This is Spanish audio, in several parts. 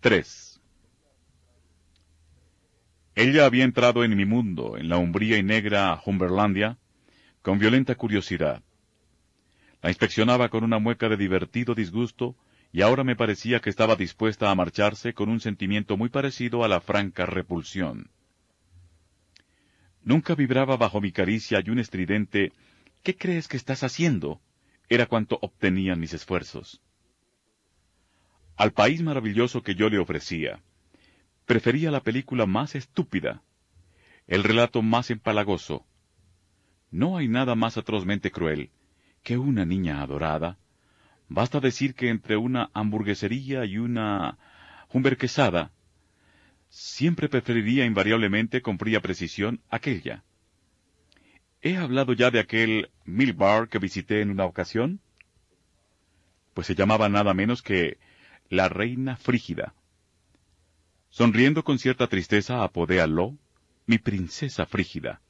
3. Ella había entrado en mi mundo, en la umbría y negra Humberlandia, con violenta curiosidad. La inspeccionaba con una mueca de divertido disgusto, y ahora me parecía que estaba dispuesta a marcharse con un sentimiento muy parecido a la franca repulsión. Nunca vibraba bajo mi caricia y un estridente ¿Qué crees que estás haciendo? era cuanto obtenían mis esfuerzos. Al país maravilloso que yo le ofrecía, prefería la película más estúpida, el relato más empalagoso. No hay nada más atrozmente cruel que una niña adorada. Basta decir que entre una hamburguesería y una humberquesada, siempre preferiría invariablemente con fría precisión aquella. ¿He hablado ya de aquel Mill Bar que visité en una ocasión? Pues se llamaba nada menos que la reina frígida. Sonriendo con cierta tristeza apodé a Lo, mi princesa frígida.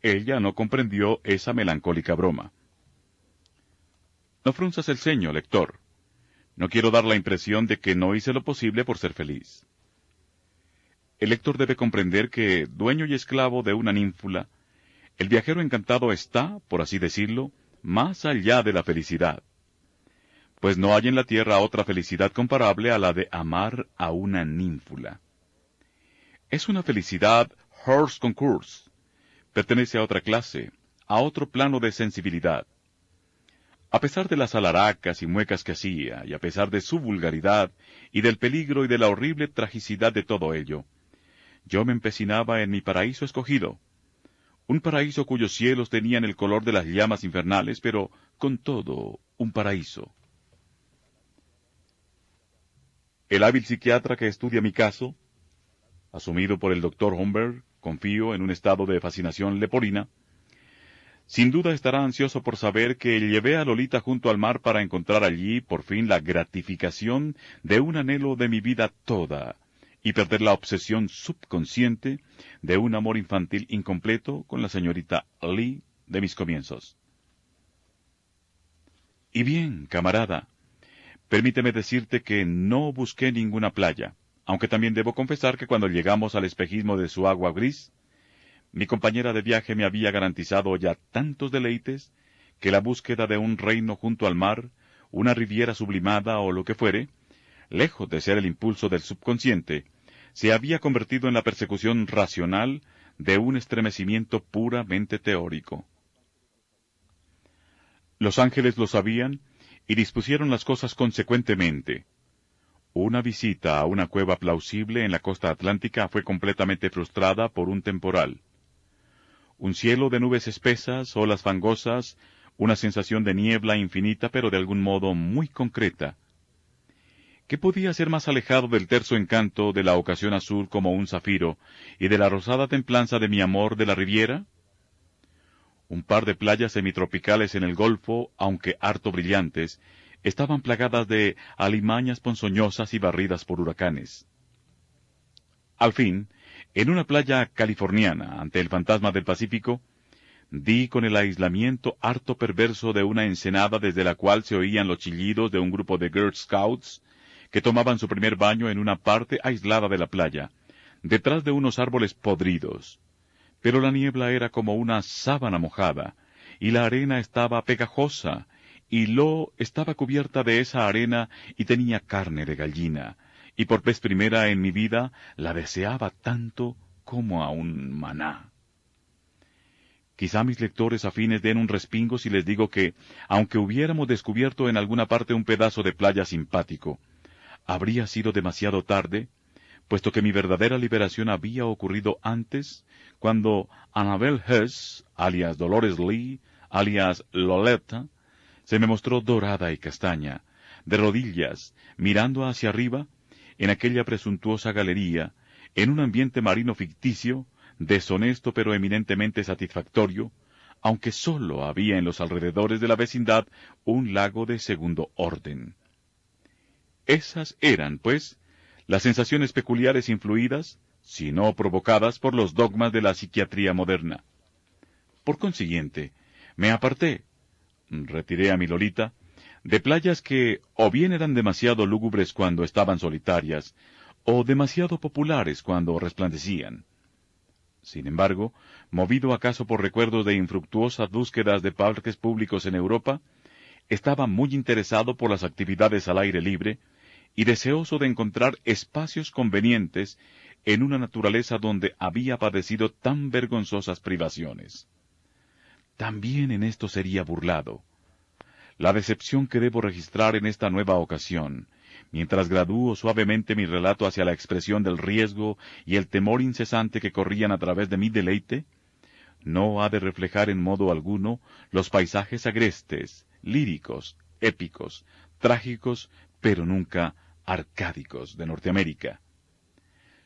Ella no comprendió esa melancólica broma. No frunzas el ceño, lector. No quiero dar la impresión de que no hice lo posible por ser feliz. El lector debe comprender que, dueño y esclavo de una ninfula, el viajero encantado está, por así decirlo, más allá de la felicidad pues no hay en la tierra otra felicidad comparable a la de amar a una ninfula. Es una felicidad horse concourse. Pertenece a otra clase, a otro plano de sensibilidad. A pesar de las alaracas y muecas que hacía, y a pesar de su vulgaridad, y del peligro y de la horrible tragicidad de todo ello, yo me empecinaba en mi paraíso escogido, un paraíso cuyos cielos tenían el color de las llamas infernales, pero, con todo, un paraíso. El hábil psiquiatra que estudia mi caso, asumido por el doctor Humber, confío en un estado de fascinación leporina, sin duda estará ansioso por saber que llevé a Lolita junto al mar para encontrar allí, por fin, la gratificación de un anhelo de mi vida toda, y perder la obsesión subconsciente de un amor infantil incompleto con la señorita Lee de mis comienzos. Y bien, camarada, Permíteme decirte que no busqué ninguna playa, aunque también debo confesar que cuando llegamos al espejismo de su agua gris, mi compañera de viaje me había garantizado ya tantos deleites que la búsqueda de un reino junto al mar, una riviera sublimada o lo que fuere, lejos de ser el impulso del subconsciente, se había convertido en la persecución racional de un estremecimiento puramente teórico. Los ángeles lo sabían y dispusieron las cosas consecuentemente. Una visita a una cueva plausible en la costa atlántica fue completamente frustrada por un temporal. Un cielo de nubes espesas, olas fangosas, una sensación de niebla infinita pero de algún modo muy concreta. ¿Qué podía ser más alejado del terso encanto de la ocasión azul como un zafiro y de la rosada templanza de mi amor de la riviera? Un par de playas semitropicales en el Golfo, aunque harto brillantes, estaban plagadas de alimañas ponzoñosas y barridas por huracanes. Al fin, en una playa californiana, ante el fantasma del Pacífico, di con el aislamiento harto perverso de una ensenada desde la cual se oían los chillidos de un grupo de Girl Scouts que tomaban su primer baño en una parte aislada de la playa, detrás de unos árboles podridos pero la niebla era como una sábana mojada, y la arena estaba pegajosa, y Lo estaba cubierta de esa arena y tenía carne de gallina, y por vez primera en mi vida la deseaba tanto como a un maná. Quizá mis lectores afines den un respingo si les digo que, aunque hubiéramos descubierto en alguna parte un pedazo de playa simpático, habría sido demasiado tarde, puesto que mi verdadera liberación había ocurrido antes, cuando Annabel Hess, alias Dolores Lee, alias Loletta, se me mostró dorada y castaña, de rodillas, mirando hacia arriba, en aquella presuntuosa galería, en un ambiente marino ficticio, deshonesto pero eminentemente satisfactorio, aunque sólo había en los alrededores de la vecindad un lago de segundo orden. Esas eran, pues, las sensaciones peculiares influidas, si no provocadas por los dogmas de la psiquiatría moderna. Por consiguiente, me aparté, retiré a mi Lolita, de playas que o bien eran demasiado lúgubres cuando estaban solitarias, o demasiado populares cuando resplandecían. Sin embargo, movido acaso por recuerdos de infructuosas búsquedas de parques públicos en Europa, estaba muy interesado por las actividades al aire libre y deseoso de encontrar espacios convenientes en una naturaleza donde había padecido tan vergonzosas privaciones. También en esto sería burlado. La decepción que debo registrar en esta nueva ocasión mientras gradúo suavemente mi relato hacia la expresión del riesgo y el temor incesante que corrían a través de mi deleite, no ha de reflejar en modo alguno los paisajes agrestes, líricos, épicos, trágicos, pero nunca arcádicos de Norteamérica.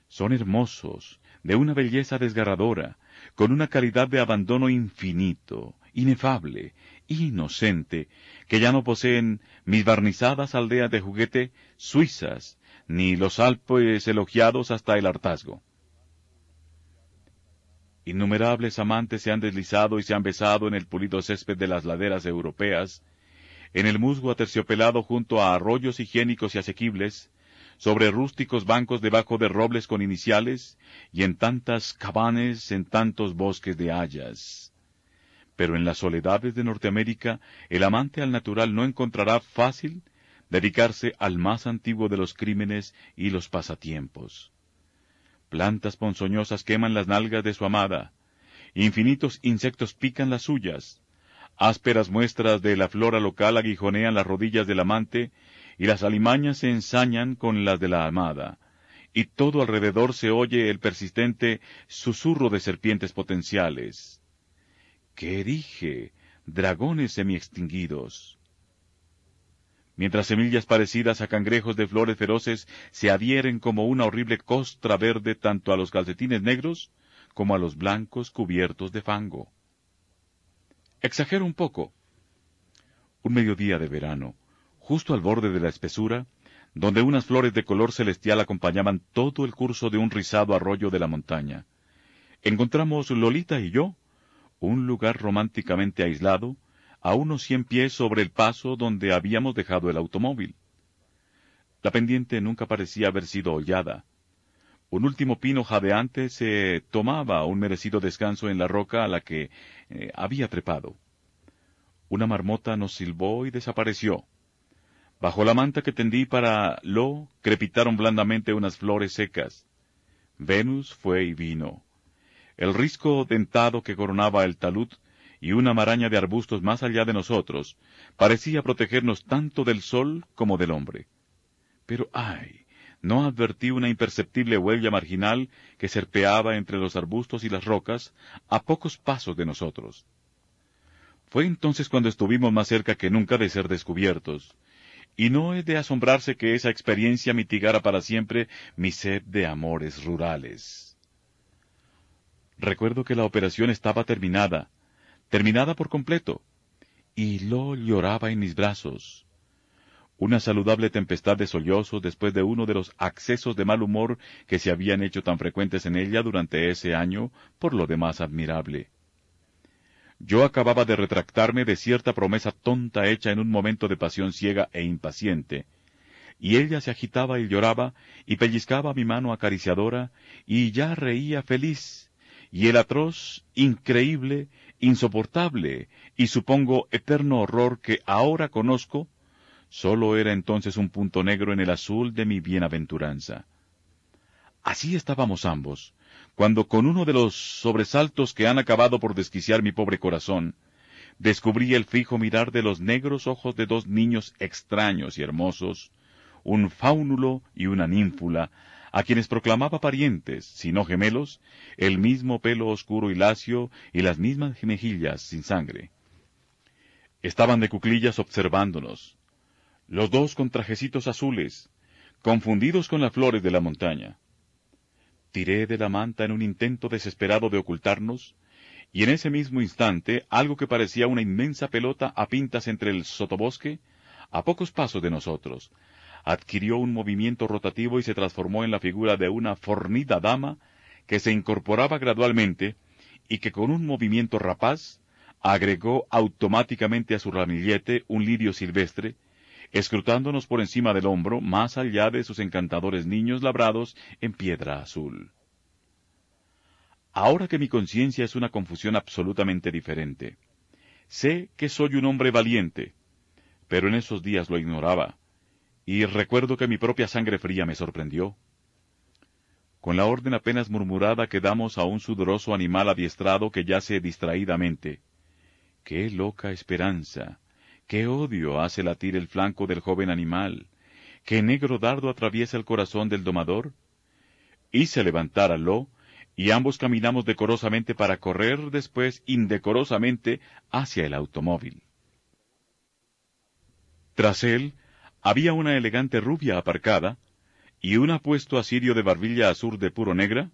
Son hermosos, de una belleza desgarradora, con una calidad de abandono infinito, inefable, inocente, que ya no poseen mis barnizadas aldeas de juguete suizas, ni los Alpes elogiados hasta el hartazgo. Innumerables amantes se han deslizado y se han besado en el pulido césped de las laderas europeas, en el musgo aterciopelado junto a arroyos higiénicos y asequibles, sobre rústicos bancos debajo de robles con iniciales, y en tantas cabanes, en tantos bosques de hayas pero en las soledades de Norteamérica el amante al natural no encontrará fácil dedicarse al más antiguo de los crímenes y los pasatiempos. Plantas ponzoñosas queman las nalgas de su amada, infinitos insectos pican las suyas, ásperas muestras de la flora local aguijonean las rodillas del amante, y las alimañas se ensañan con las de la amada, y todo alrededor se oye el persistente susurro de serpientes potenciales. ¿Qué dije? Dragones semi-extinguidos. Mientras semillas parecidas a cangrejos de flores feroces se adhieren como una horrible costra verde tanto a los calcetines negros como a los blancos cubiertos de fango. Exagero un poco. Un mediodía de verano, justo al borde de la espesura, donde unas flores de color celestial acompañaban todo el curso de un rizado arroyo de la montaña, encontramos Lolita y yo un lugar románticamente aislado, a unos cien pies sobre el paso donde habíamos dejado el automóvil. La pendiente nunca parecía haber sido hollada. Un último pino jadeante se tomaba un merecido descanso en la roca a la que eh, había trepado. Una marmota nos silbó y desapareció. Bajo la manta que tendí para lo crepitaron blandamente unas flores secas. Venus fue y vino el risco dentado que coronaba el talud y una maraña de arbustos más allá de nosotros parecía protegernos tanto del sol como del hombre. Pero ay, no advertí una imperceptible huella marginal que serpeaba entre los arbustos y las rocas a pocos pasos de nosotros. Fue entonces cuando estuvimos más cerca que nunca de ser descubiertos, y no es de asombrarse que esa experiencia mitigara para siempre mi sed de amores rurales. Recuerdo que la operación estaba terminada, terminada por completo, y Lo lloraba en mis brazos. Una saludable tempestad de sollozos después de uno de los accesos de mal humor que se habían hecho tan frecuentes en ella durante ese año, por lo demás admirable. Yo acababa de retractarme de cierta promesa tonta hecha en un momento de pasión ciega e impaciente, y ella se agitaba y lloraba, y pellizcaba mi mano acariciadora, y ya reía feliz, y el atroz, increíble, insoportable y supongo eterno horror que ahora conozco, Solo era entonces un punto negro en el azul de mi bienaventuranza. Así estábamos ambos, cuando con uno de los sobresaltos que han acabado por desquiciar mi pobre corazón, descubrí el fijo mirar de los negros ojos de dos niños extraños y hermosos, un fáunulo y una ninfula, a quienes proclamaba parientes, si no gemelos, el mismo pelo oscuro y lacio y las mismas mejillas sin sangre. Estaban de cuclillas observándonos, los dos con trajecitos azules, confundidos con las flores de la montaña. Tiré de la manta en un intento desesperado de ocultarnos, y en ese mismo instante algo que parecía una inmensa pelota a pintas entre el sotobosque, a pocos pasos de nosotros, adquirió un movimiento rotativo y se transformó en la figura de una fornida dama que se incorporaba gradualmente y que con un movimiento rapaz agregó automáticamente a su ramillete un lirio silvestre, escrutándonos por encima del hombro más allá de sus encantadores niños labrados en piedra azul. Ahora que mi conciencia es una confusión absolutamente diferente, sé que soy un hombre valiente, pero en esos días lo ignoraba, y recuerdo que mi propia sangre fría me sorprendió. Con la orden apenas murmurada que damos a un sudoroso animal adiestrado que yace distraídamente. ¡Qué loca esperanza! ¡Qué odio hace latir el flanco del joven animal! ¡Qué negro dardo atraviesa el corazón del domador! Hice levantar a Lo, y ambos caminamos decorosamente para correr después indecorosamente hacia el automóvil. Tras él, había una elegante rubia aparcada, y un apuesto asirio de barbilla azul de puro negra,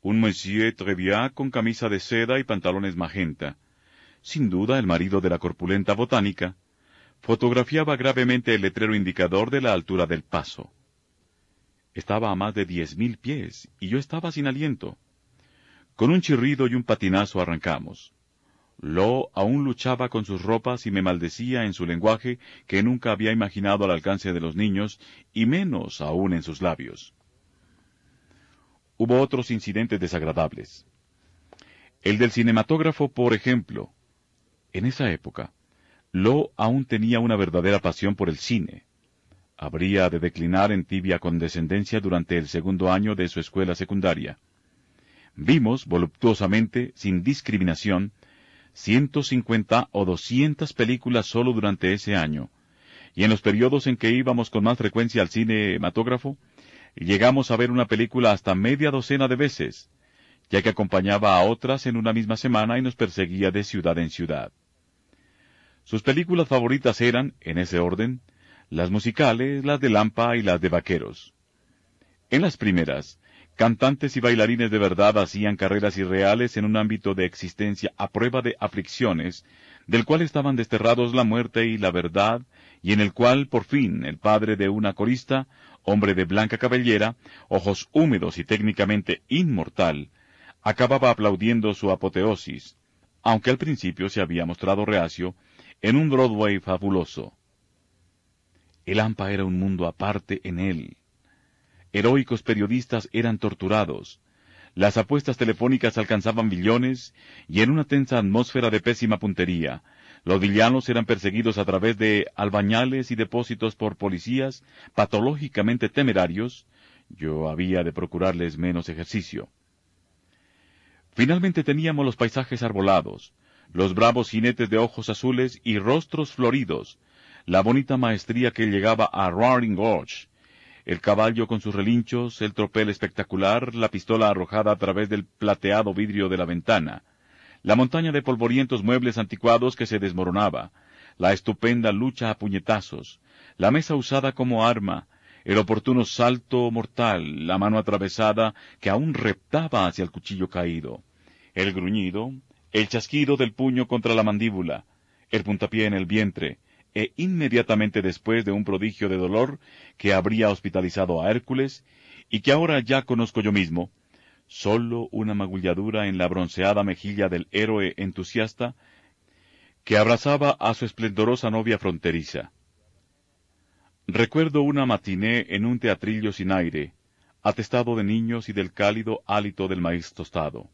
un monsieur Treviat con camisa de seda y pantalones magenta, sin duda el marido de la corpulenta botánica, fotografiaba gravemente el letrero indicador de la altura del paso. Estaba a más de diez mil pies, y yo estaba sin aliento. Con un chirrido y un patinazo arrancamos. Lo aún luchaba con sus ropas y me maldecía en su lenguaje que nunca había imaginado al alcance de los niños, y menos aún en sus labios. Hubo otros incidentes desagradables. El del cinematógrafo, por ejemplo. En esa época, Lo aún tenía una verdadera pasión por el cine. Habría de declinar en tibia condescendencia durante el segundo año de su escuela secundaria. Vimos, voluptuosamente, sin discriminación, 150 o 200 películas solo durante ese año, y en los periodos en que íbamos con más frecuencia al cinematógrafo, llegamos a ver una película hasta media docena de veces, ya que acompañaba a otras en una misma semana y nos perseguía de ciudad en ciudad. Sus películas favoritas eran, en ese orden, las musicales, las de Lampa y las de vaqueros. En las primeras, Cantantes y bailarines de verdad hacían carreras irreales en un ámbito de existencia a prueba de aflicciones, del cual estaban desterrados la muerte y la verdad, y en el cual, por fin, el padre de una corista, hombre de blanca cabellera, ojos húmedos y técnicamente inmortal, acababa aplaudiendo su apoteosis, aunque al principio se había mostrado reacio, en un Broadway fabuloso. El AMPA era un mundo aparte en él, heroicos periodistas eran torturados, las apuestas telefónicas alcanzaban billones, y en una tensa atmósfera de pésima puntería, los villanos eran perseguidos a través de albañales y depósitos por policías patológicamente temerarios, yo había de procurarles menos ejercicio. Finalmente teníamos los paisajes arbolados, los bravos jinetes de ojos azules y rostros floridos, la bonita maestría que llegaba a Roaring Gorge, el caballo con sus relinchos, el tropel espectacular, la pistola arrojada a través del plateado vidrio de la ventana, la montaña de polvorientos muebles anticuados que se desmoronaba, la estupenda lucha a puñetazos, la mesa usada como arma, el oportuno salto mortal, la mano atravesada que aún reptaba hacia el cuchillo caído, el gruñido, el chasquido del puño contra la mandíbula, el puntapié en el vientre, e inmediatamente después de un prodigio de dolor que habría hospitalizado a Hércules, y que ahora ya conozco yo mismo, sólo una magulladura en la bronceada mejilla del héroe entusiasta que abrazaba a su esplendorosa novia fronteriza. Recuerdo una matiné en un teatrillo sin aire, atestado de niños y del cálido hálito del maíz tostado.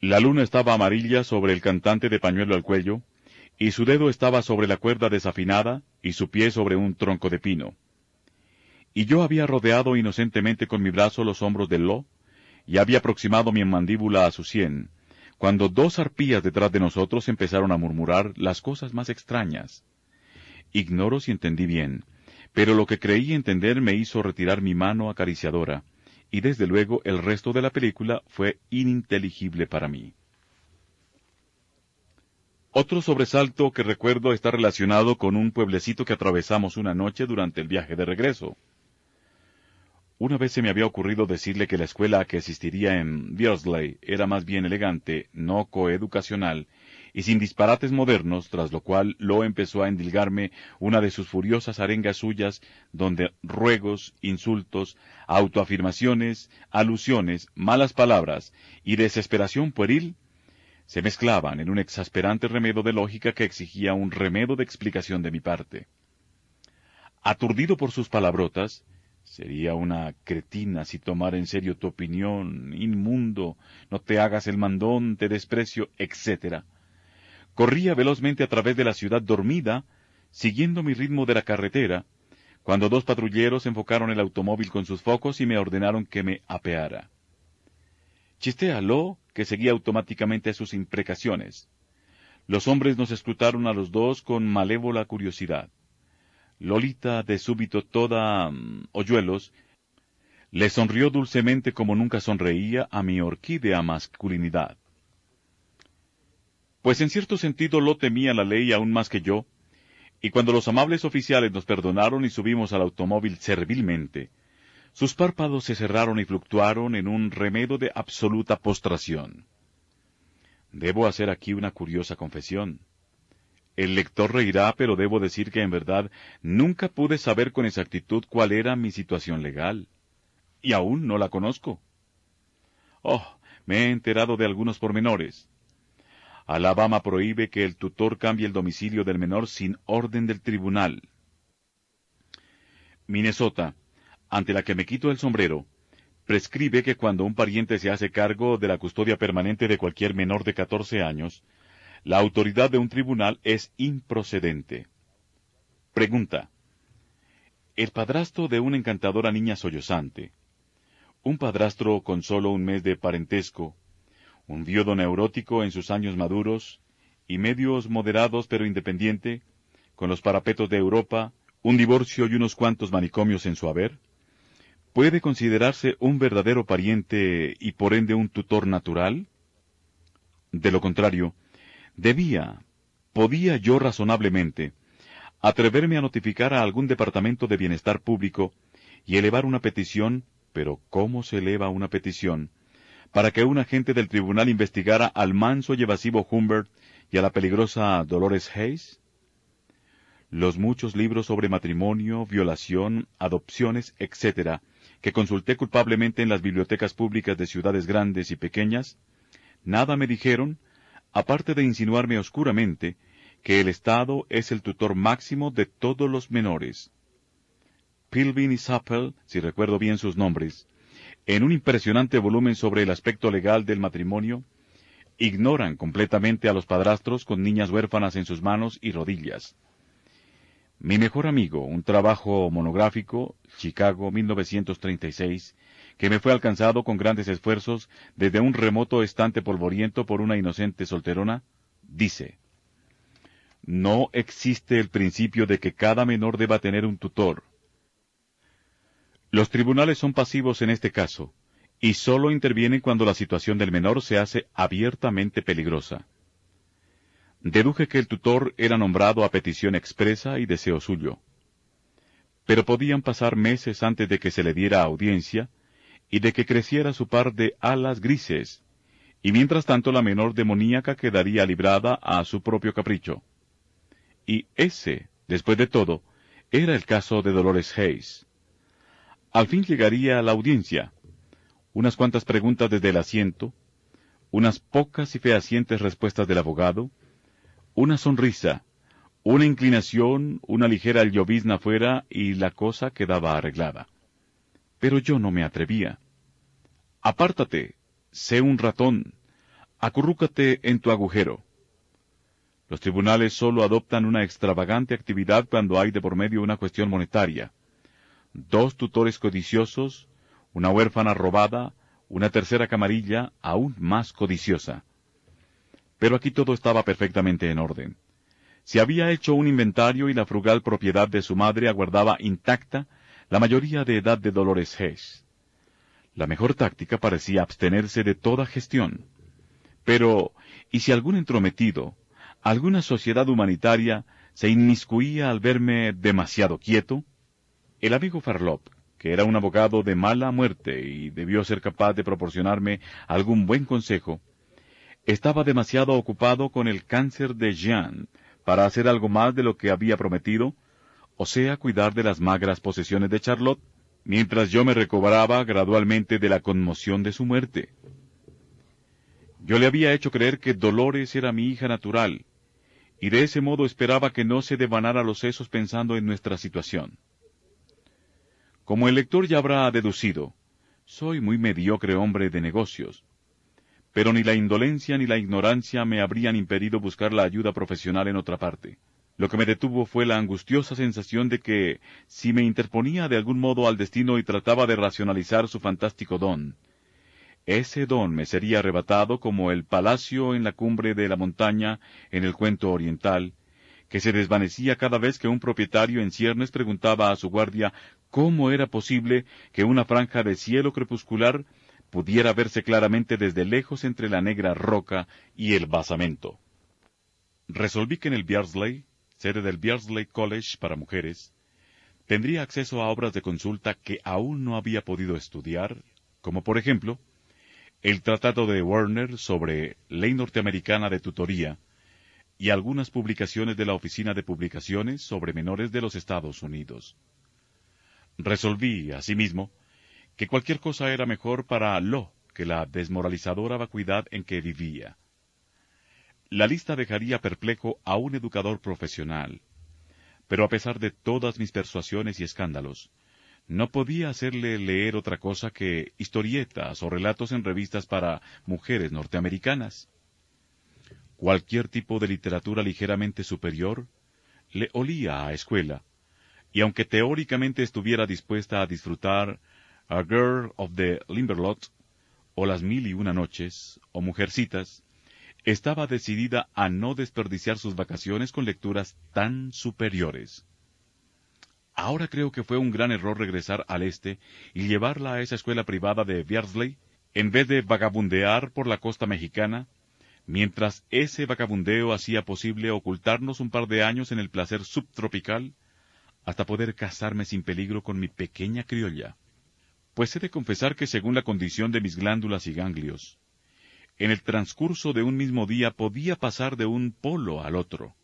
La luna estaba amarilla sobre el cantante de pañuelo al cuello, y su dedo estaba sobre la cuerda desafinada y su pie sobre un tronco de pino. Y yo había rodeado inocentemente con mi brazo los hombros del Lo, y había aproximado mi mandíbula a su sien, cuando dos arpías detrás de nosotros empezaron a murmurar las cosas más extrañas. Ignoro si entendí bien, pero lo que creí entender me hizo retirar mi mano acariciadora, y desde luego el resto de la película fue ininteligible para mí. Otro sobresalto que recuerdo está relacionado con un pueblecito que atravesamos una noche durante el viaje de regreso. Una vez se me había ocurrido decirle que la escuela a que asistiría en Beardsley era más bien elegante, no coeducacional, y sin disparates modernos, tras lo cual lo empezó a endilgarme una de sus furiosas arengas suyas, donde ruegos, insultos, autoafirmaciones, alusiones, malas palabras y desesperación pueril se mezclaban en un exasperante remedo de lógica que exigía un remedo de explicación de mi parte. Aturdido por sus palabrotas, sería una cretina si tomara en serio tu opinión, inmundo, no te hagas el mandón, te desprecio, etc. Corría velozmente a través de la ciudad dormida, siguiendo mi ritmo de la carretera, cuando dos patrulleros enfocaron el automóvil con sus focos y me ordenaron que me apeara. Chistéalo, que seguía automáticamente sus imprecaciones. Los hombres nos escrutaron a los dos con malévola curiosidad. Lolita, de súbito toda mm, hoyuelos, le sonrió dulcemente como nunca sonreía a mi orquídea masculinidad. Pues en cierto sentido lo temía la ley aún más que yo, y cuando los amables oficiales nos perdonaron y subimos al automóvil servilmente, sus párpados se cerraron y fluctuaron en un remedo de absoluta postración. Debo hacer aquí una curiosa confesión. El lector reirá, pero debo decir que en verdad nunca pude saber con exactitud cuál era mi situación legal. Y aún no la conozco. Oh, me he enterado de algunos pormenores. Alabama prohíbe que el tutor cambie el domicilio del menor sin orden del tribunal. Minnesota ante la que me quito el sombrero, prescribe que cuando un pariente se hace cargo de la custodia permanente de cualquier menor de catorce años, la autoridad de un tribunal es improcedente. Pregunta. El padrastro de una encantadora niña sollozante, un padrastro con solo un mes de parentesco, un viudo neurótico en sus años maduros, y medios moderados pero independiente, con los parapetos de Europa, un divorcio y unos cuantos manicomios en su haber? ¿Puede considerarse un verdadero pariente y por ende un tutor natural? De lo contrario, debía, podía yo razonablemente, atreverme a notificar a algún departamento de bienestar público y elevar una petición, pero ¿cómo se eleva una petición? Para que un agente del tribunal investigara al manso y evasivo Humbert y a la peligrosa Dolores Hayes? Los muchos libros sobre matrimonio, violación, adopciones, etc., que consulté culpablemente en las bibliotecas públicas de ciudades grandes y pequeñas, nada me dijeron, aparte de insinuarme oscuramente, que el Estado es el tutor máximo de todos los menores. Pilvin y Sappel, si recuerdo bien sus nombres, en un impresionante volumen sobre el aspecto legal del matrimonio, ignoran completamente a los padrastros con niñas huérfanas en sus manos y rodillas. Mi mejor amigo, un trabajo monográfico, Chicago 1936, que me fue alcanzado con grandes esfuerzos desde un remoto estante polvoriento por una inocente solterona, dice, No existe el principio de que cada menor deba tener un tutor. Los tribunales son pasivos en este caso, y sólo intervienen cuando la situación del menor se hace abiertamente peligrosa. Deduje que el tutor era nombrado a petición expresa y deseo suyo. Pero podían pasar meses antes de que se le diera audiencia y de que creciera su par de alas grises, y mientras tanto la menor demoníaca quedaría librada a su propio capricho. Y ese, después de todo, era el caso de Dolores Hayes. Al fin llegaría a la audiencia, unas cuantas preguntas desde el asiento, unas pocas y fehacientes respuestas del abogado, una sonrisa, una inclinación, una ligera llovizna fuera y la cosa quedaba arreglada. Pero yo no me atrevía. Apártate, sé un ratón, acurrúcate en tu agujero. Los tribunales solo adoptan una extravagante actividad cuando hay de por medio una cuestión monetaria. Dos tutores codiciosos, una huérfana robada, una tercera camarilla aún más codiciosa. Pero aquí todo estaba perfectamente en orden. Se había hecho un inventario y la frugal propiedad de su madre aguardaba intacta la mayoría de edad de Dolores Hess. La mejor táctica parecía abstenerse de toda gestión. Pero, ¿y si algún entrometido, alguna sociedad humanitaria, se inmiscuía al verme demasiado quieto? El amigo Farlop, que era un abogado de mala muerte y debió ser capaz de proporcionarme algún buen consejo, estaba demasiado ocupado con el cáncer de Jean para hacer algo más de lo que había prometido, o sea, cuidar de las magras posesiones de Charlotte, mientras yo me recobraba gradualmente de la conmoción de su muerte. Yo le había hecho creer que Dolores era mi hija natural, y de ese modo esperaba que no se devanara los sesos pensando en nuestra situación. Como el lector ya habrá deducido, soy muy mediocre hombre de negocios, pero ni la indolencia ni la ignorancia me habrían impedido buscar la ayuda profesional en otra parte. Lo que me detuvo fue la angustiosa sensación de que, si me interponía de algún modo al destino y trataba de racionalizar su fantástico don, ese don me sería arrebatado como el palacio en la cumbre de la montaña en el cuento oriental, que se desvanecía cada vez que un propietario en ciernes preguntaba a su guardia cómo era posible que una franja de cielo crepuscular pudiera verse claramente desde lejos entre la negra roca y el basamento. Resolví que en el Beardsley, sede del Beardsley College para mujeres, tendría acceso a obras de consulta que aún no había podido estudiar, como por ejemplo, el tratado de Werner sobre ley norteamericana de tutoría y algunas publicaciones de la Oficina de Publicaciones sobre Menores de los Estados Unidos. Resolví, asimismo, que cualquier cosa era mejor para Lo que la desmoralizadora vacuidad en que vivía. La lista dejaría perplejo a un educador profesional, pero a pesar de todas mis persuasiones y escándalos, no podía hacerle leer otra cosa que historietas o relatos en revistas para mujeres norteamericanas. Cualquier tipo de literatura ligeramente superior le olía a escuela, y aunque teóricamente estuviera dispuesta a disfrutar a Girl of the Limberlot, o Las Mil y Una Noches, o Mujercitas, estaba decidida a no desperdiciar sus vacaciones con lecturas tan superiores. Ahora creo que fue un gran error regresar al este y llevarla a esa escuela privada de Beardsley, en vez de vagabundear por la costa mexicana, mientras ese vagabundeo hacía posible ocultarnos un par de años en el placer subtropical, hasta poder casarme sin peligro con mi pequeña criolla pues he de confesar que según la condición de mis glándulas y ganglios, en el transcurso de un mismo día podía pasar de un polo al otro,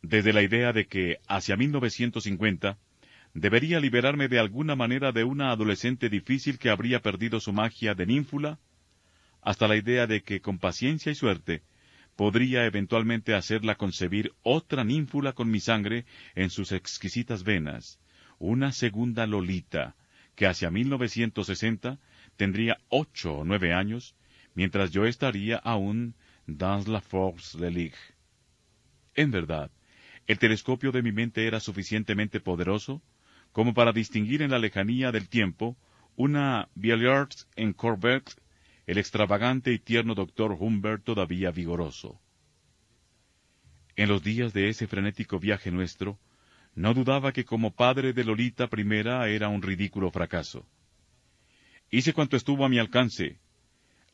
desde la idea de que hacia 1950 debería liberarme de alguna manera de una adolescente difícil que habría perdido su magia de ninfula, hasta la idea de que con paciencia y suerte podría eventualmente hacerla concebir otra ninfula con mi sangre en sus exquisitas venas, una segunda Lolita, que hacia 1960 tendría ocho o nueve años, mientras yo estaría aún dans la force de ligue. En verdad, el telescopio de mi mente era suficientemente poderoso como para distinguir en la lejanía del tiempo una Billiard en Corvette, el extravagante y tierno doctor Humbert todavía vigoroso. En los días de ese frenético viaje nuestro, no dudaba que como padre de Lolita I era un ridículo fracaso. Hice cuanto estuvo a mi alcance.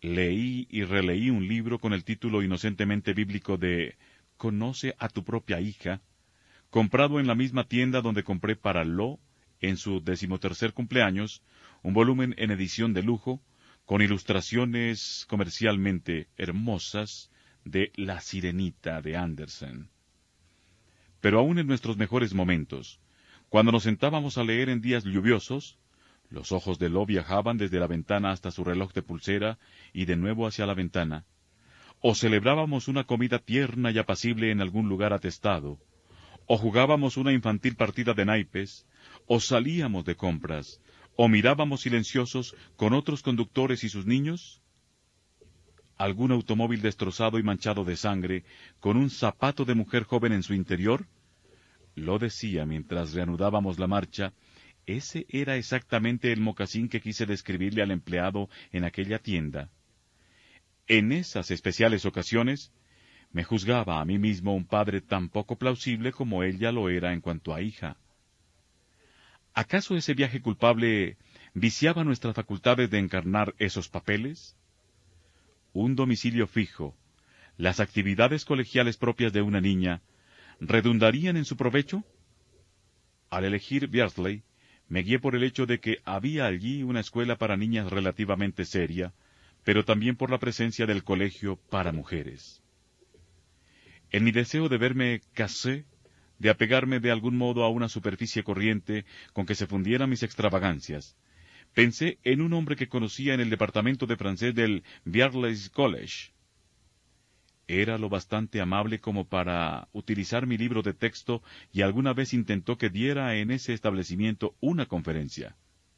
Leí y releí un libro con el título inocentemente bíblico de Conoce a tu propia hija, comprado en la misma tienda donde compré para Lo, en su decimotercer cumpleaños, un volumen en edición de lujo, con ilustraciones comercialmente hermosas de La Sirenita de Andersen. Pero aún en nuestros mejores momentos, cuando nos sentábamos a leer en días lluviosos, los ojos de Lo viajaban desde la ventana hasta su reloj de pulsera y de nuevo hacia la ventana, o celebrábamos una comida tierna y apacible en algún lugar atestado, o jugábamos una infantil partida de naipes, o salíamos de compras, o mirábamos silenciosos con otros conductores y sus niños, algún automóvil destrozado y manchado de sangre, con un zapato de mujer joven en su interior? Lo decía mientras reanudábamos la marcha, ese era exactamente el mocasín que quise describirle al empleado en aquella tienda. En esas especiales ocasiones, me juzgaba a mí mismo un padre tan poco plausible como él ya lo era en cuanto a hija. ¿Acaso ese viaje culpable viciaba nuestras facultades de encarnar esos papeles? Un domicilio fijo, las actividades colegiales propias de una niña, ¿redundarían en su provecho? Al elegir Beardsley, me guié por el hecho de que había allí una escuela para niñas relativamente seria, pero también por la presencia del colegio para mujeres. En mi deseo de verme casé, de apegarme de algún modo a una superficie corriente con que se fundieran mis extravagancias, pensé en un hombre que conocía en el departamento de francés del Beardsley College. Era lo bastante amable como para utilizar mi libro de texto y alguna vez intentó que diera en ese establecimiento una conferencia.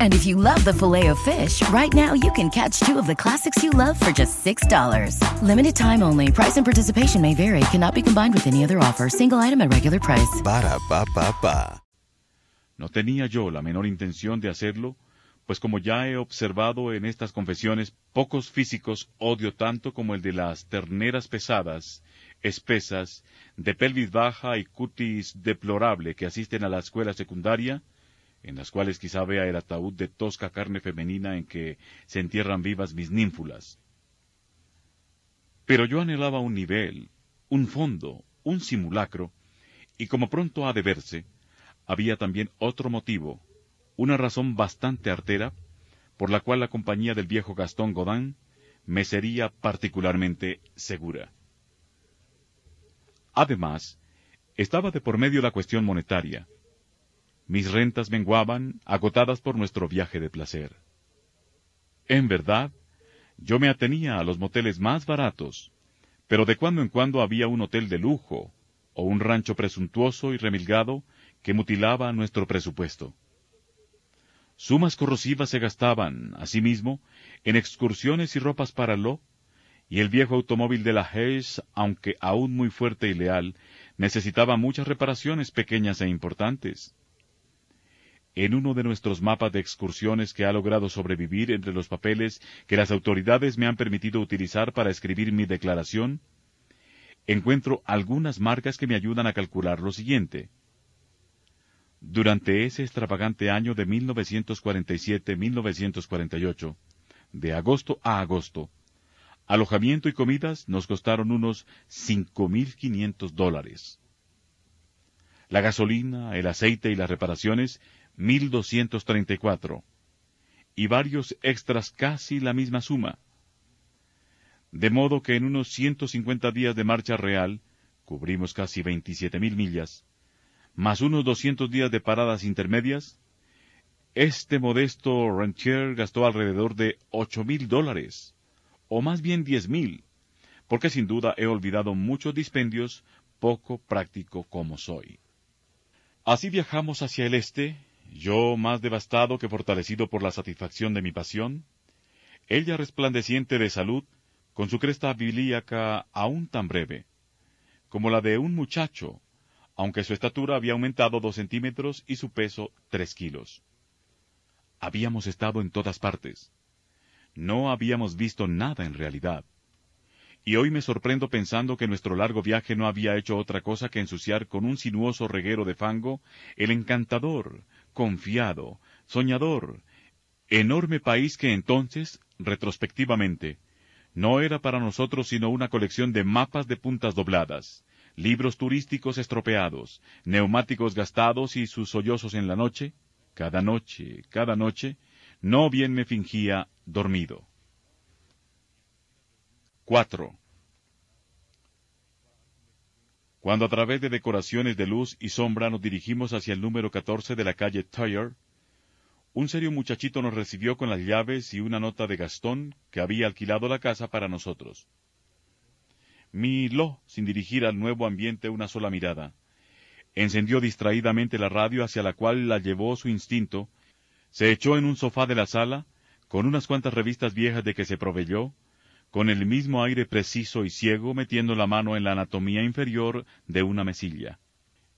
And if you love the filet of fish, right now you can catch two of the classics you love for just $6. Limited time only. Price and participation may vary. Cannot be combined with any other offer. Single item at regular price. Ba ba ba. No tenía yo la menor intención de hacerlo, pues como ya he observado en estas confesiones, pocos físicos odio tanto como el de las terneras pesadas, espesas, de pelvis baja y cutis deplorable que asisten a la escuela secundaria, en las cuales quizá vea el ataúd de tosca carne femenina en que se entierran vivas mis ninfulas. Pero yo anhelaba un nivel, un fondo, un simulacro, y como pronto ha de verse, había también otro motivo, una razón bastante artera, por la cual la compañía del viejo Gastón Godin me sería particularmente segura. Además, estaba de por medio la cuestión monetaria. Mis rentas menguaban, agotadas por nuestro viaje de placer. En verdad, yo me atenía a los moteles más baratos, pero de cuando en cuando había un hotel de lujo, o un rancho presuntuoso y remilgado que mutilaba nuestro presupuesto. Sumas corrosivas se gastaban, asimismo, en excursiones y ropas para lo, y el viejo automóvil de la Hayes, aunque aún muy fuerte y leal, necesitaba muchas reparaciones pequeñas e importantes. En uno de nuestros mapas de excursiones que ha logrado sobrevivir entre los papeles que las autoridades me han permitido utilizar para escribir mi declaración, encuentro algunas marcas que me ayudan a calcular lo siguiente. Durante ese extravagante año de 1947-1948, de agosto a agosto, alojamiento y comidas nos costaron unos 5.500 dólares. La gasolina, el aceite y las reparaciones, 1.234. Y varios extras casi la misma suma. De modo que en unos 150 días de marcha real, cubrimos casi 27.000 millas, más unos doscientos días de paradas intermedias, este modesto rancher gastó alrededor de ocho mil dólares, o más bien diez mil, porque sin duda he olvidado muchos dispendios, poco práctico como soy. Así viajamos hacia el este, yo más devastado que fortalecido por la satisfacción de mi pasión, ella resplandeciente de salud, con su cresta bilíaca aún tan breve, como la de un muchacho aunque su estatura había aumentado dos centímetros y su peso tres kilos. Habíamos estado en todas partes. No habíamos visto nada en realidad. Y hoy me sorprendo pensando que nuestro largo viaje no había hecho otra cosa que ensuciar con un sinuoso reguero de fango el encantador, confiado, soñador, enorme país que entonces, retrospectivamente, no era para nosotros sino una colección de mapas de puntas dobladas, libros turísticos estropeados, neumáticos gastados y sus sollozos en la noche, cada noche, cada noche, no bien me fingía dormido. 4. Cuando a través de decoraciones de luz y sombra nos dirigimos hacia el número 14 de la calle Tyre, un serio muchachito nos recibió con las llaves y una nota de Gastón, que había alquilado la casa para nosotros. Miró, sin dirigir al nuevo ambiente una sola mirada. Encendió distraídamente la radio hacia la cual la llevó su instinto, se echó en un sofá de la sala, con unas cuantas revistas viejas de que se proveyó, con el mismo aire preciso y ciego metiendo la mano en la anatomía inferior de una mesilla.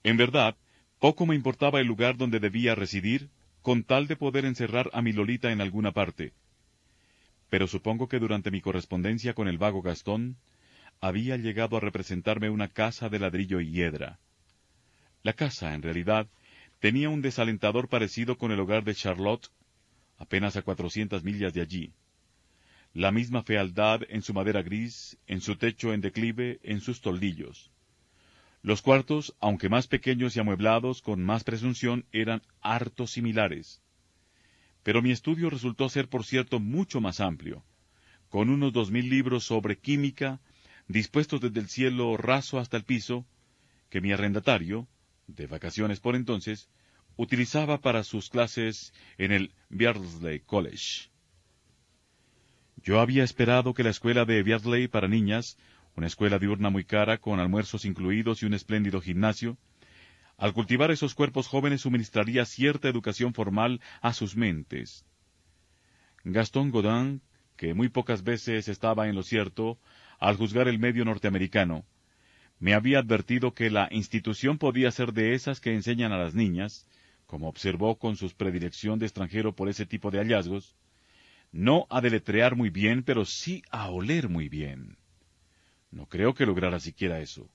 En verdad, poco me importaba el lugar donde debía residir, con tal de poder encerrar a mi Lolita en alguna parte. Pero supongo que durante mi correspondencia con el vago Gastón, había llegado a representarme una casa de ladrillo y hiedra. La casa, en realidad, tenía un desalentador parecido con el hogar de Charlotte, apenas a cuatrocientas millas de allí. La misma fealdad en su madera gris, en su techo en declive, en sus toldillos. Los cuartos, aunque más pequeños y amueblados con más presunción, eran harto similares. Pero mi estudio resultó ser, por cierto, mucho más amplio, con unos dos mil libros sobre química, dispuestos desde el cielo raso hasta el piso, que mi arrendatario, de vacaciones por entonces, utilizaba para sus clases en el Beardsley College. Yo había esperado que la escuela de Beardsley para niñas, una escuela diurna muy cara con almuerzos incluidos y un espléndido gimnasio, al cultivar esos cuerpos jóvenes suministraría cierta educación formal a sus mentes. Gastón Godin, que muy pocas veces estaba en lo cierto, al juzgar el medio norteamericano, me había advertido que la institución podía ser de esas que enseñan a las niñas, como observó con su predilección de extranjero por ese tipo de hallazgos, no a deletrear muy bien, pero sí a oler muy bien. No creo que lograra siquiera eso.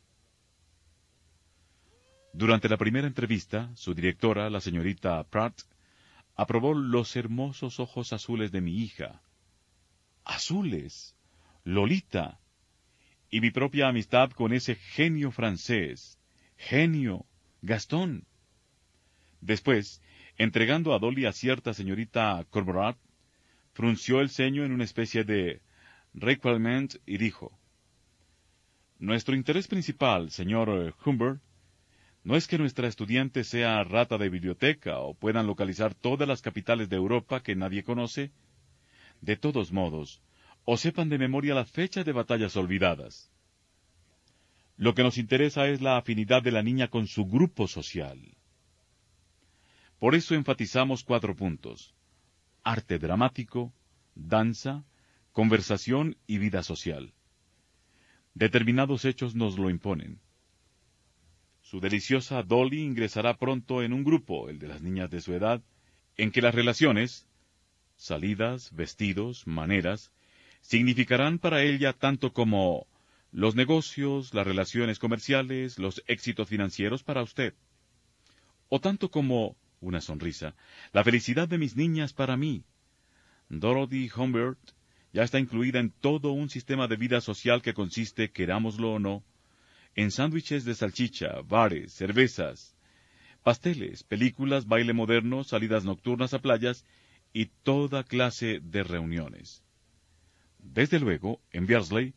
Durante la primera entrevista, su directora, la señorita Pratt, aprobó los hermosos ojos azules de mi hija. ¡Azules! Lolita, y mi propia amistad con ese genio francés, genio, Gastón. Después, entregando a Dolly a cierta señorita Corborat, frunció el ceño en una especie de requirement y dijo, Nuestro interés principal, señor Humbert, no es que nuestra estudiante sea rata de biblioteca o puedan localizar todas las capitales de Europa que nadie conoce. De todos modos, o sepan de memoria las fechas de batallas olvidadas. Lo que nos interesa es la afinidad de la niña con su grupo social. Por eso enfatizamos cuatro puntos. Arte dramático, danza, conversación y vida social. Determinados hechos nos lo imponen. Su deliciosa Dolly ingresará pronto en un grupo, el de las niñas de su edad, en que las relaciones, salidas, vestidos, maneras, significarán para ella tanto como los negocios, las relaciones comerciales, los éxitos financieros para usted, o tanto como una sonrisa, la felicidad de mis niñas para mí. Dorothy Humbert ya está incluida en todo un sistema de vida social que consiste, querámoslo o no, en sándwiches de salchicha, bares, cervezas, pasteles, películas, baile moderno, salidas nocturnas a playas y toda clase de reuniones. Desde luego, en Beardsley,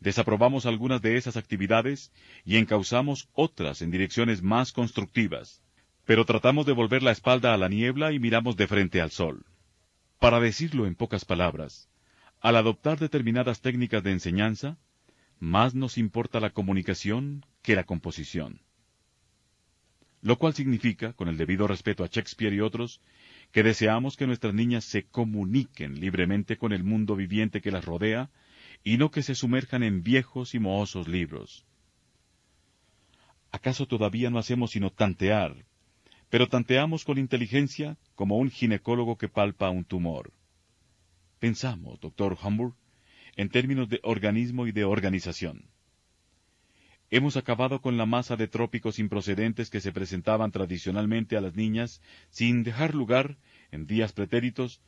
desaprobamos algunas de esas actividades y encauzamos otras en direcciones más constructivas, pero tratamos de volver la espalda a la niebla y miramos de frente al sol. Para decirlo en pocas palabras, al adoptar determinadas técnicas de enseñanza, más nos importa la comunicación que la composición. Lo cual significa, con el debido respeto a Shakespeare y otros, que deseamos que nuestras niñas se comuniquen libremente con el mundo viviente que las rodea, y no que se sumerjan en viejos y mohosos libros. ¿Acaso todavía no hacemos sino tantear, pero tanteamos con inteligencia como un ginecólogo que palpa un tumor? Pensamos, doctor Hamburg, en términos de organismo y de organización. Hemos acabado con la masa de trópicos improcedentes que se presentaban tradicionalmente a las niñas, sin dejar lugar, en días pretéritos,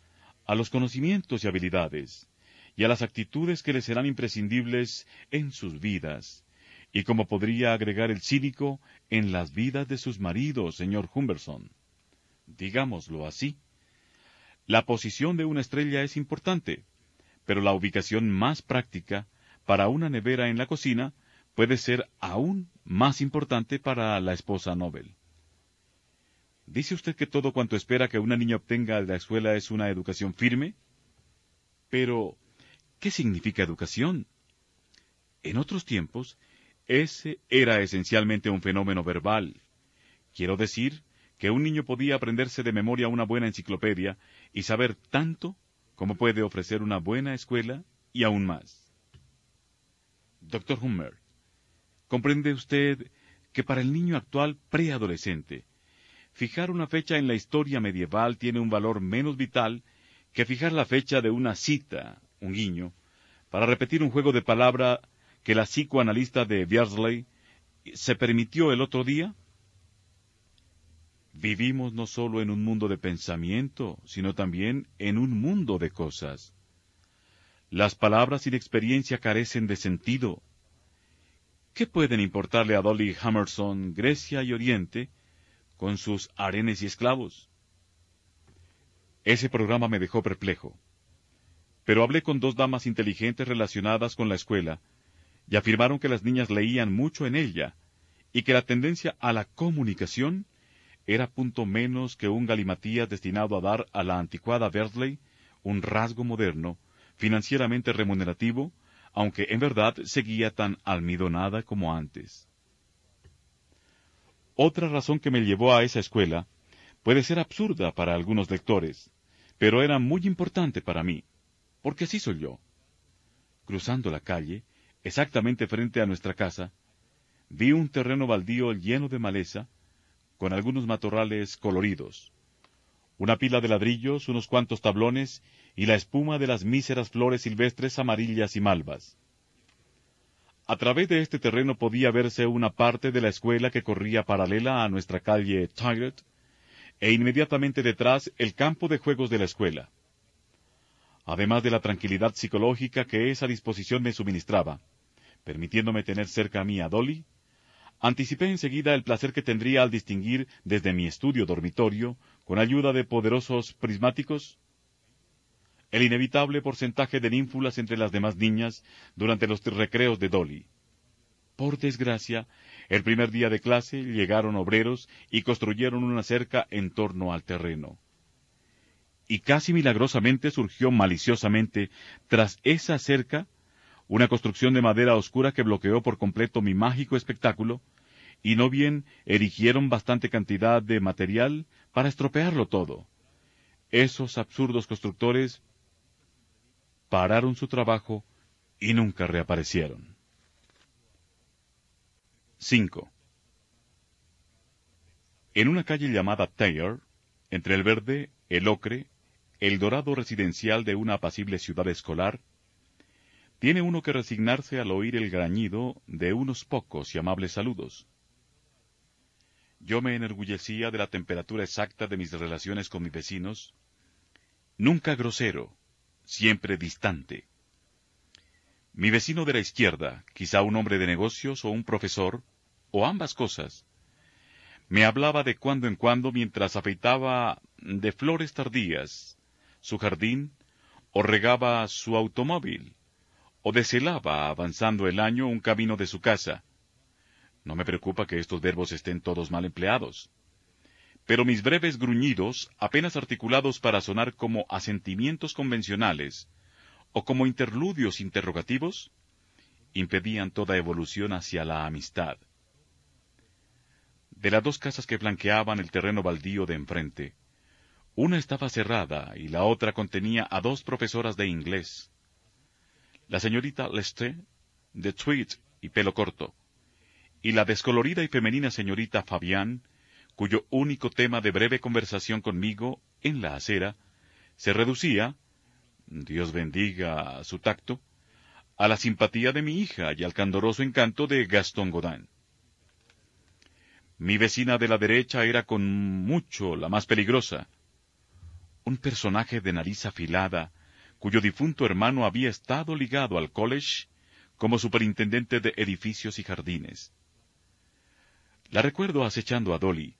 a los conocimientos y habilidades, y a las actitudes que les serán imprescindibles en sus vidas, y como podría agregar el cínico, en las vidas de sus maridos, señor Humberson. Digámoslo así. La posición de una estrella es importante, pero la ubicación más práctica para una nevera en la cocina puede ser aún más importante para la esposa Nobel. ¿Dice usted que todo cuanto espera que una niña obtenga de la escuela es una educación firme? Pero, ¿qué significa educación? En otros tiempos, ese era esencialmente un fenómeno verbal. Quiero decir que un niño podía aprenderse de memoria una buena enciclopedia y saber tanto como puede ofrecer una buena escuela y aún más. Doctor Hummer, ¿comprende usted que para el niño actual preadolescente, fijar una fecha en la historia medieval tiene un valor menos vital que fijar la fecha de una cita, un guiño, para repetir un juego de palabra que la psicoanalista de Beardsley se permitió el otro día? Vivimos no solo en un mundo de pensamiento, sino también en un mundo de cosas. Las palabras sin experiencia carecen de sentido. ¿Qué pueden importarle a Dolly Hammerson, Grecia y Oriente, con sus arenes y esclavos. Ese programa me dejó perplejo. Pero hablé con dos damas inteligentes relacionadas con la escuela, y afirmaron que las niñas leían mucho en ella, y que la tendencia a la comunicación era punto menos que un galimatías destinado a dar a la anticuada Berkeley un rasgo moderno, financieramente remunerativo, aunque en verdad seguía tan almidonada como antes. Otra razón que me llevó a esa escuela puede ser absurda para algunos lectores, pero era muy importante para mí, porque así soy yo. Cruzando la calle, exactamente frente a nuestra casa, vi un terreno baldío lleno de maleza, con algunos matorrales coloridos, una pila de ladrillos, unos cuantos tablones y la espuma de las míseras flores silvestres amarillas y malvas. A través de este terreno podía verse una parte de la escuela que corría paralela a nuestra calle Target, e inmediatamente detrás el campo de juegos de la escuela. Además de la tranquilidad psicológica que esa disposición me suministraba, permitiéndome tener cerca a mí a Dolly, anticipé enseguida el placer que tendría al distinguir desde mi estudio dormitorio, con ayuda de poderosos prismáticos, el inevitable porcentaje de ninfulas entre las demás niñas durante los recreos de Dolly. Por desgracia, el primer día de clase llegaron obreros y construyeron una cerca en torno al terreno. Y casi milagrosamente surgió maliciosamente, tras esa cerca, una construcción de madera oscura que bloqueó por completo mi mágico espectáculo, y no bien erigieron bastante cantidad de material para estropearlo todo. Esos absurdos constructores pararon su trabajo y nunca reaparecieron. 5. En una calle llamada Taylor, entre el verde, el ocre, el dorado residencial de una apacible ciudad escolar, tiene uno que resignarse al oír el grañido de unos pocos y amables saludos. Yo me enorgullecía de la temperatura exacta de mis relaciones con mis vecinos, nunca grosero, siempre distante. Mi vecino de la izquierda, quizá un hombre de negocios o un profesor, o ambas cosas, me hablaba de cuando en cuando mientras afeitaba de flores tardías su jardín, o regaba su automóvil, o deshelaba avanzando el año un camino de su casa. No me preocupa que estos verbos estén todos mal empleados pero mis breves gruñidos, apenas articulados para sonar como asentimientos convencionales o como interludios interrogativos, impedían toda evolución hacia la amistad. De las dos casas que flanqueaban el terreno baldío de enfrente, una estaba cerrada y la otra contenía a dos profesoras de inglés. La señorita Lesté, de tweed y pelo corto, y la descolorida y femenina señorita Fabián, cuyo único tema de breve conversación conmigo en la acera se reducía, Dios bendiga su tacto, a la simpatía de mi hija y al candoroso encanto de Gastón Godin. Mi vecina de la derecha era con mucho la más peligrosa, un personaje de nariz afilada, cuyo difunto hermano había estado ligado al college como superintendente de edificios y jardines. La recuerdo acechando a Dolly,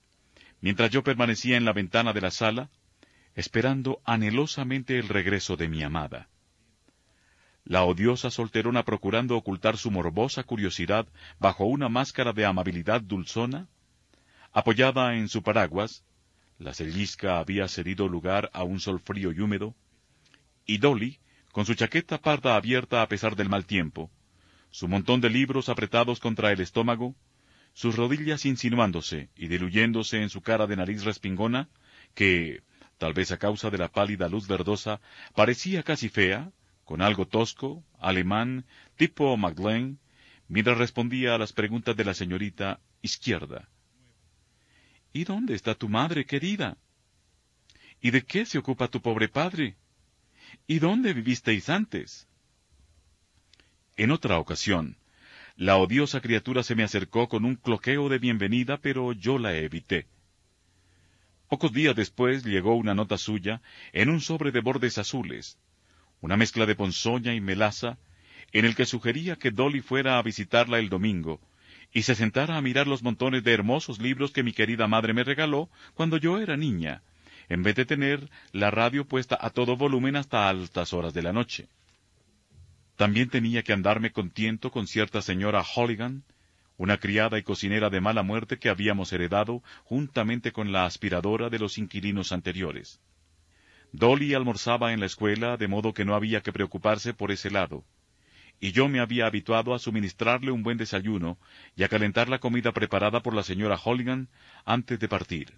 mientras yo permanecía en la ventana de la sala, esperando anhelosamente el regreso de mi amada. La odiosa solterona procurando ocultar su morbosa curiosidad bajo una máscara de amabilidad dulzona, apoyada en su paraguas, la cellisca había cedido lugar a un sol frío y húmedo, y Dolly, con su chaqueta parda abierta a pesar del mal tiempo, su montón de libros apretados contra el estómago, sus rodillas insinuándose y diluyéndose en su cara de nariz respingona, que, tal vez a causa de la pálida luz verdosa, parecía casi fea, con algo tosco, alemán, tipo Magdalene, mientras respondía a las preguntas de la señorita izquierda. ¿Y dónde está tu madre querida? ¿Y de qué se ocupa tu pobre padre? ¿Y dónde vivisteis antes? En otra ocasión, la odiosa criatura se me acercó con un cloqueo de bienvenida, pero yo la evité. Pocos días después llegó una nota suya en un sobre de bordes azules, una mezcla de ponzoña y melaza, en el que sugería que Dolly fuera a visitarla el domingo y se sentara a mirar los montones de hermosos libros que mi querida madre me regaló cuando yo era niña, en vez de tener la radio puesta a todo volumen hasta altas horas de la noche. También tenía que andarme contiento con cierta señora Holligan, una criada y cocinera de mala muerte que habíamos heredado juntamente con la aspiradora de los inquilinos anteriores. Dolly almorzaba en la escuela, de modo que no había que preocuparse por ese lado, y yo me había habituado a suministrarle un buen desayuno y a calentar la comida preparada por la señora Holligan antes de partir.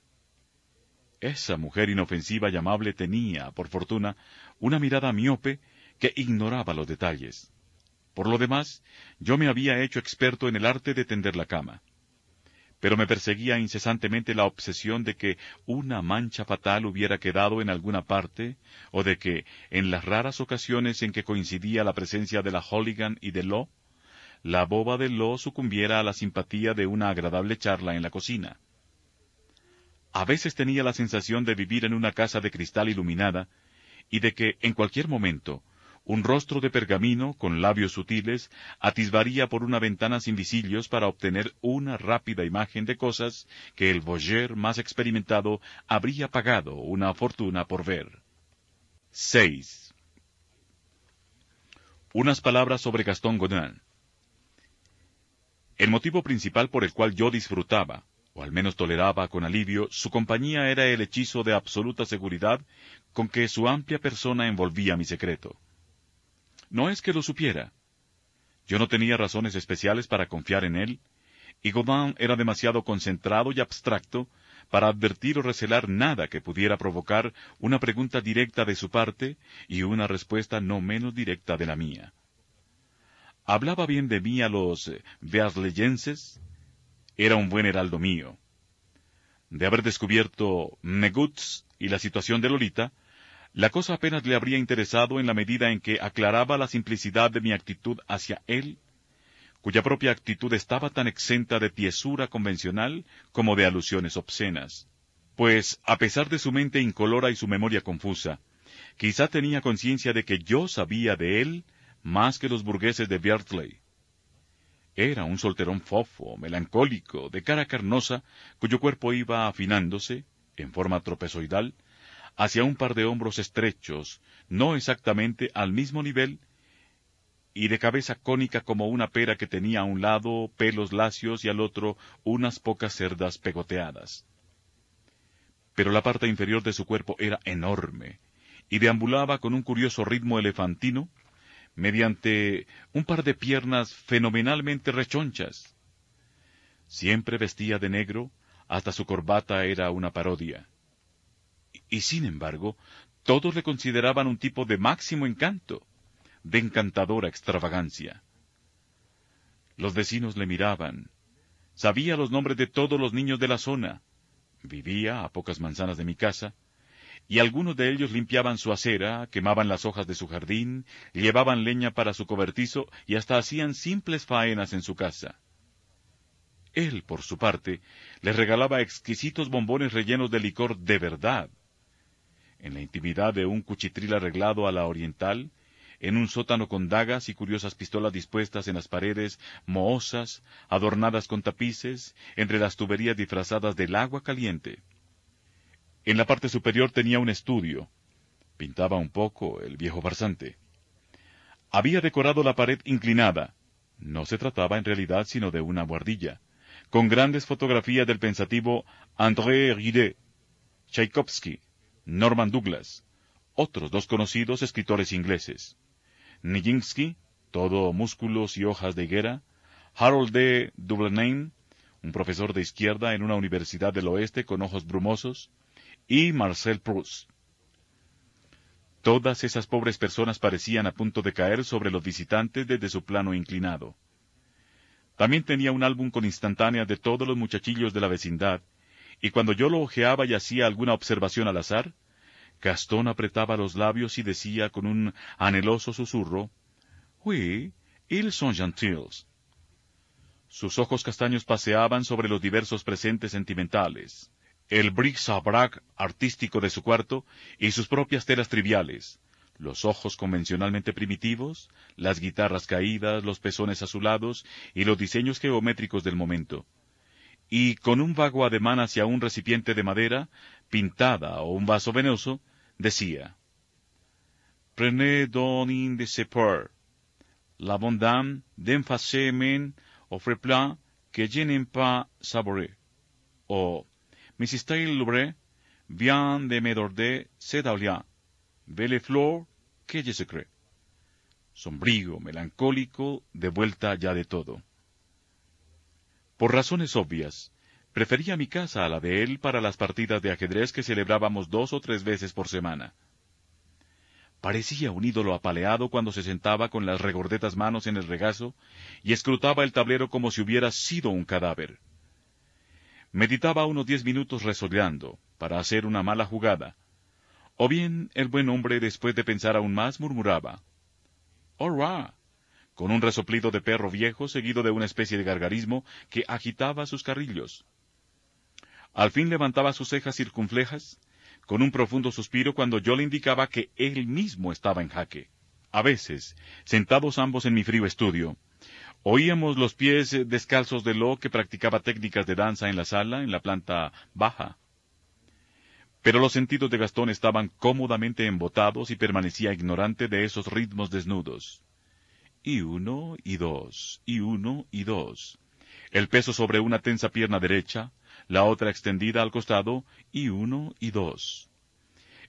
Esa mujer inofensiva y amable tenía, por fortuna, una mirada miope que ignoraba los detalles. Por lo demás, yo me había hecho experto en el arte de tender la cama. Pero me perseguía incesantemente la obsesión de que una mancha fatal hubiera quedado en alguna parte, o de que, en las raras ocasiones en que coincidía la presencia de la Holligan y de Lo, la boba de Lo sucumbiera a la simpatía de una agradable charla en la cocina. A veces tenía la sensación de vivir en una casa de cristal iluminada, y de que, en cualquier momento, un rostro de pergamino, con labios sutiles, atisbaría por una ventana sin visillos para obtener una rápida imagen de cosas que el voyeur más experimentado habría pagado una fortuna por ver. 6. Unas palabras sobre Gastón Godin. El motivo principal por el cual yo disfrutaba, o al menos toleraba con alivio, su compañía era el hechizo de absoluta seguridad con que su amplia persona envolvía mi secreto. No es que lo supiera. Yo no tenía razones especiales para confiar en él, y Godin era demasiado concentrado y abstracto para advertir o recelar nada que pudiera provocar una pregunta directa de su parte y una respuesta no menos directa de la mía. Hablaba bien de mí a los Beasleyenses, era un buen heraldo mío. De haber descubierto Megutz y la situación de Lolita, la cosa apenas le habría interesado en la medida en que aclaraba la simplicidad de mi actitud hacia él, cuya propia actitud estaba tan exenta de tiesura convencional como de alusiones obscenas. Pues, a pesar de su mente incolora y su memoria confusa, quizá tenía conciencia de que yo sabía de él más que los burgueses de Biertley. Era un solterón fofo, melancólico, de cara carnosa, cuyo cuerpo iba afinándose, en forma tropezoidal, hacia un par de hombros estrechos, no exactamente al mismo nivel, y de cabeza cónica como una pera que tenía a un lado pelos lacios y al otro unas pocas cerdas pegoteadas. Pero la parte inferior de su cuerpo era enorme, y deambulaba con un curioso ritmo elefantino, mediante un par de piernas fenomenalmente rechonchas. Siempre vestía de negro, hasta su corbata era una parodia y sin embargo, todos le consideraban un tipo de máximo encanto, de encantadora extravagancia. Los vecinos le miraban, sabía los nombres de todos los niños de la zona, vivía a pocas manzanas de mi casa, y algunos de ellos limpiaban su acera, quemaban las hojas de su jardín, llevaban leña para su cobertizo y hasta hacían simples faenas en su casa. Él, por su parte, les regalaba exquisitos bombones rellenos de licor de verdad, en la intimidad de un cuchitril arreglado a la oriental, en un sótano con dagas y curiosas pistolas dispuestas en las paredes mohosas, adornadas con tapices, entre las tuberías disfrazadas del agua caliente. En la parte superior tenía un estudio. Pintaba un poco el viejo farsante. Había decorado la pared inclinada. No se trataba en realidad sino de una guardilla, con grandes fotografías del pensativo André Ridet, Tchaikovsky, Norman Douglas, otros dos conocidos escritores ingleses. Nijinsky, todo músculos y hojas de higuera, Harold D. Dublenain, un profesor de izquierda en una universidad del oeste con ojos brumosos, y Marcel Proust. Todas esas pobres personas parecían a punto de caer sobre los visitantes desde su plano inclinado. También tenía un álbum con instantáneas de todos los muchachillos de la vecindad, y cuando yo lo ojeaba y hacía alguna observación al azar, Gastón apretaba los labios y decía con un anheloso susurro, Oui, ils sont gentils. Sus ojos castaños paseaban sobre los diversos presentes sentimentales, el bric-à-brac artístico de su cuarto y sus propias telas triviales, los ojos convencionalmente primitivos, las guitarras caídas, los pezones azulados y los diseños geométricos del momento. Y con un vago ademán hacia un recipiente de madera, pintada o un vaso venoso, decía, Prenez donc de ce la bonne dame d'enfacer men offre plein que je n'aime pas. O, Mrs. De me dahlia, belle flor que je secret. Sombrío, melancólico, de vuelta ya de todo. Por razones obvias, Prefería mi casa a la de él para las partidas de ajedrez que celebrábamos dos o tres veces por semana. Parecía un ídolo apaleado cuando se sentaba con las regordetas manos en el regazo y escrutaba el tablero como si hubiera sido un cadáver. Meditaba unos diez minutos resollando para hacer una mala jugada. O bien el buen hombre, después de pensar aún más, murmuraba, ¡Hurra! con un resoplido de perro viejo seguido de una especie de gargarismo que agitaba sus carrillos. Al fin levantaba sus cejas circunflejas, con un profundo suspiro cuando yo le indicaba que él mismo estaba en jaque. A veces, sentados ambos en mi frío estudio, oíamos los pies descalzos de Lo que practicaba técnicas de danza en la sala, en la planta baja. Pero los sentidos de Gastón estaban cómodamente embotados y permanecía ignorante de esos ritmos desnudos. Y uno y dos, y uno y dos. El peso sobre una tensa pierna derecha, la otra extendida al costado, y uno y dos.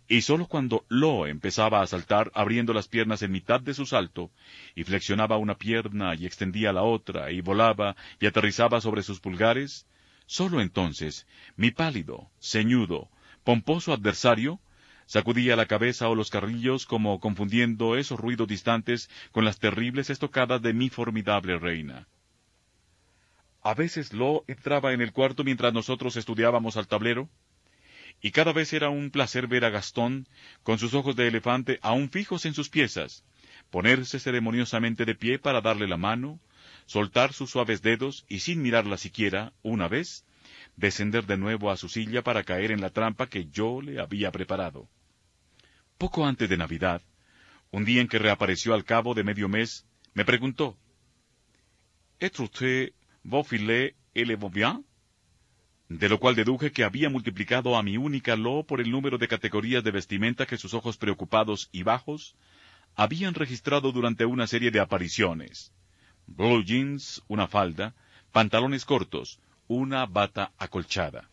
Y sólo cuando Lo empezaba a saltar, abriendo las piernas en mitad de su salto, y flexionaba una pierna y extendía la otra, y volaba y aterrizaba sobre sus pulgares, sólo entonces mi pálido, ceñudo, pomposo adversario sacudía la cabeza o los carrillos como confundiendo esos ruidos distantes con las terribles estocadas de mi formidable reina. A veces Lo entraba en el cuarto mientras nosotros estudiábamos al tablero, y cada vez era un placer ver a Gastón, con sus ojos de elefante aún fijos en sus piezas, ponerse ceremoniosamente de pie para darle la mano, soltar sus suaves dedos y sin mirarla siquiera, una vez, descender de nuevo a su silla para caer en la trampa que yo le había preparado. Poco antes de Navidad, un día en que reapareció al cabo de medio mes, me preguntó, ¿Es usted vos filé el bien? De lo cual deduje que había multiplicado a mi única lo por el número de categorías de vestimenta que sus ojos preocupados y bajos habían registrado durante una serie de apariciones. Blue jeans, una falda, pantalones cortos, una bata acolchada.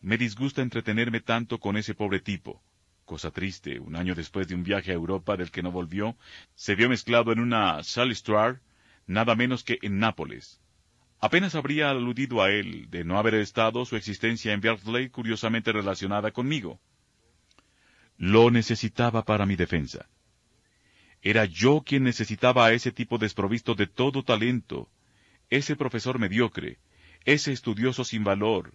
Me disgusta entretenerme tanto con ese pobre tipo. Cosa triste, un año después de un viaje a Europa del que no volvió, se vio mezclado en una Salistra, nada menos que en Nápoles. Apenas habría aludido a él de no haber estado su existencia en Berkeley curiosamente relacionada conmigo. Lo necesitaba para mi defensa. Era yo quien necesitaba a ese tipo desprovisto de todo talento, ese profesor mediocre, ese estudioso sin valor,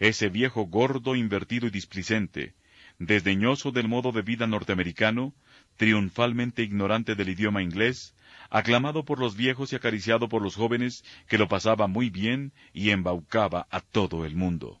ese viejo gordo, invertido y displicente, desdeñoso del modo de vida norteamericano, triunfalmente ignorante del idioma inglés, aclamado por los viejos y acariciado por los jóvenes, que lo pasaba muy bien y embaucaba a todo el mundo.